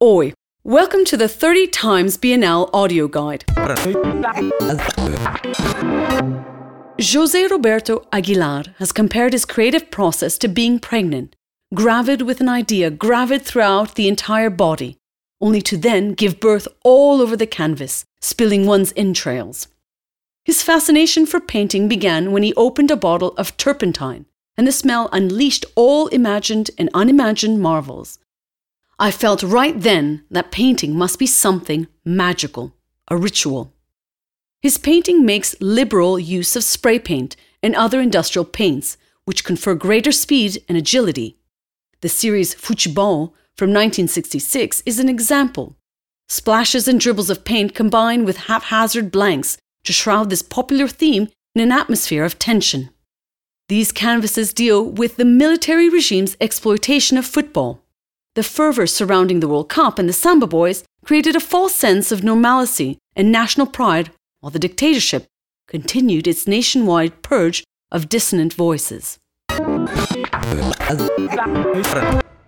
Oi, welcome to the 30 times Bienal audio guide. Jose Roberto Aguilar has compared his creative process to being pregnant, gravid with an idea gravid throughout the entire body, only to then give birth all over the canvas, spilling one's entrails. His fascination for painting began when he opened a bottle of turpentine, and the smell unleashed all imagined and unimagined marvels. I felt right then that painting must be something magical, a ritual. His painting makes liberal use of spray paint and other industrial paints, which confer greater speed and agility. The series Futebol from 1966 is an example. Splashes and dribbles of paint combine with haphazard blanks to shroud this popular theme in an atmosphere of tension. These canvases deal with the military regime's exploitation of football. The fervour surrounding the World Cup and the Samba Boys created a false sense of normalcy and national pride, while the dictatorship continued its nationwide purge of dissonant voices.